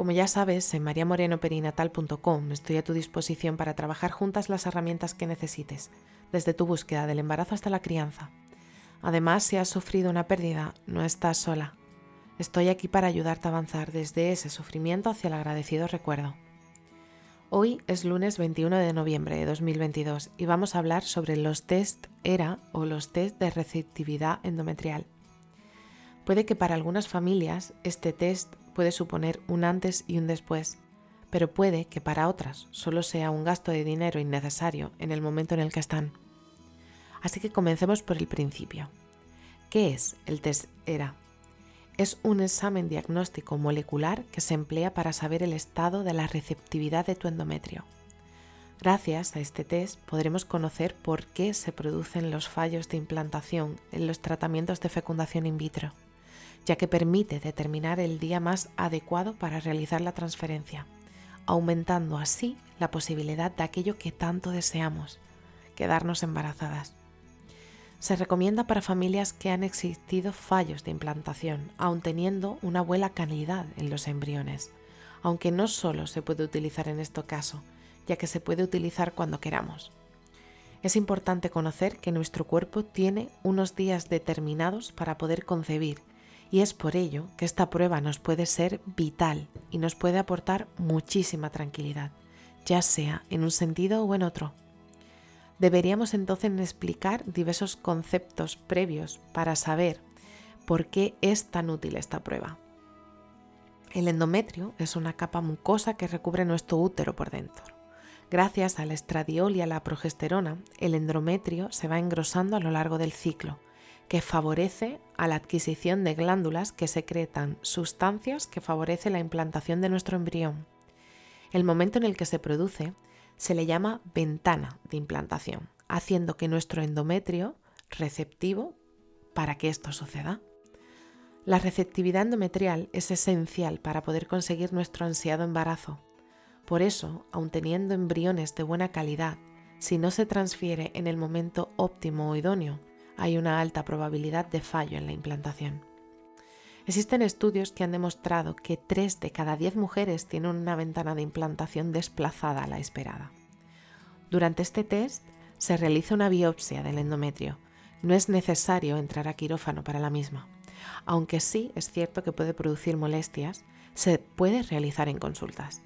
Como ya sabes, en mariamorenoperinatal.com estoy a tu disposición para trabajar juntas las herramientas que necesites, desde tu búsqueda del embarazo hasta la crianza. Además, si has sufrido una pérdida, no estás sola. Estoy aquí para ayudarte a avanzar desde ese sufrimiento hacia el agradecido recuerdo. Hoy es lunes 21 de noviembre de 2022 y vamos a hablar sobre los test ERA o los test de receptividad endometrial. Puede que para algunas familias este test puede suponer un antes y un después, pero puede que para otras solo sea un gasto de dinero innecesario en el momento en el que están. Así que comencemos por el principio. ¿Qué es el test ERA? Es un examen diagnóstico molecular que se emplea para saber el estado de la receptividad de tu endometrio. Gracias a este test podremos conocer por qué se producen los fallos de implantación en los tratamientos de fecundación in vitro ya que permite determinar el día más adecuado para realizar la transferencia, aumentando así la posibilidad de aquello que tanto deseamos, quedarnos embarazadas. Se recomienda para familias que han existido fallos de implantación, aun teniendo una buena calidad en los embriones, aunque no solo se puede utilizar en este caso, ya que se puede utilizar cuando queramos. Es importante conocer que nuestro cuerpo tiene unos días determinados para poder concebir y es por ello que esta prueba nos puede ser vital y nos puede aportar muchísima tranquilidad, ya sea en un sentido o en otro. Deberíamos entonces explicar diversos conceptos previos para saber por qué es tan útil esta prueba. El endometrio es una capa mucosa que recubre nuestro útero por dentro. Gracias al estradiol y a la progesterona, el endometrio se va engrosando a lo largo del ciclo, que favorece a la adquisición de glándulas que secretan sustancias que favorecen la implantación de nuestro embrión. El momento en el que se produce se le llama ventana de implantación, haciendo que nuestro endometrio receptivo para que esto suceda. La receptividad endometrial es esencial para poder conseguir nuestro ansiado embarazo. Por eso, aun teniendo embriones de buena calidad, si no se transfiere en el momento óptimo o idóneo, hay una alta probabilidad de fallo en la implantación. Existen estudios que han demostrado que 3 de cada 10 mujeres tienen una ventana de implantación desplazada a la esperada. Durante este test se realiza una biopsia del endometrio. No es necesario entrar a quirófano para la misma. Aunque sí es cierto que puede producir molestias, se puede realizar en consultas.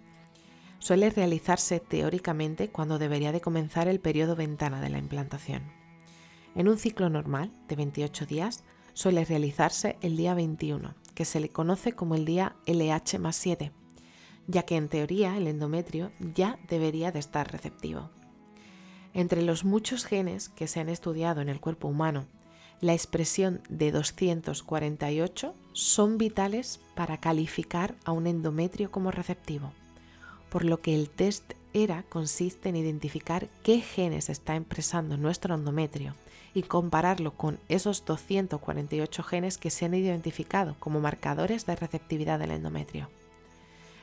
Suele realizarse teóricamente cuando debería de comenzar el periodo ventana de la implantación. En un ciclo normal de 28 días suele realizarse el día 21, que se le conoce como el día LH más 7, ya que en teoría el endometrio ya debería de estar receptivo. Entre los muchos genes que se han estudiado en el cuerpo humano, la expresión de 248 son vitales para calificar a un endometrio como receptivo, por lo que el test ERA consiste en identificar qué genes está expresando nuestro endometrio y compararlo con esos 248 genes que se han identificado como marcadores de receptividad del endometrio.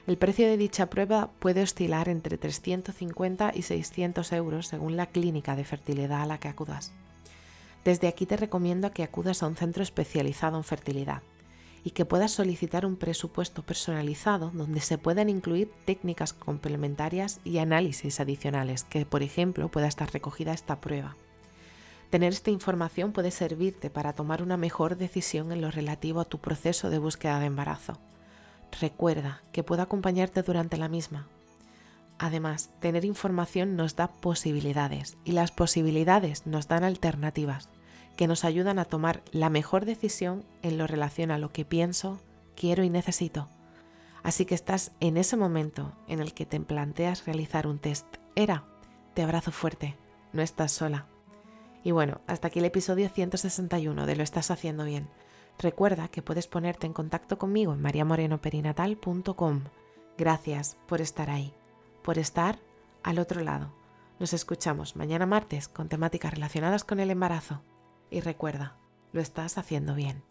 El precio de dicha prueba puede oscilar entre 350 y 600 euros según la clínica de fertilidad a la que acudas. Desde aquí te recomiendo que acudas a un centro especializado en fertilidad y que puedas solicitar un presupuesto personalizado donde se puedan incluir técnicas complementarias y análisis adicionales que, por ejemplo, pueda estar recogida esta prueba. Tener esta información puede servirte para tomar una mejor decisión en lo relativo a tu proceso de búsqueda de embarazo. Recuerda que puedo acompañarte durante la misma. Además, tener información nos da posibilidades y las posibilidades nos dan alternativas que nos ayudan a tomar la mejor decisión en lo relación a lo que pienso, quiero y necesito. Así que estás en ese momento en el que te planteas realizar un test ERA. Te abrazo fuerte, no estás sola. Y bueno, hasta aquí el episodio 161 de Lo estás haciendo bien. Recuerda que puedes ponerte en contacto conmigo en mariamorenoperinatal.com. Gracias por estar ahí, por estar al otro lado. Nos escuchamos mañana martes con temáticas relacionadas con el embarazo. Y recuerda, lo estás haciendo bien.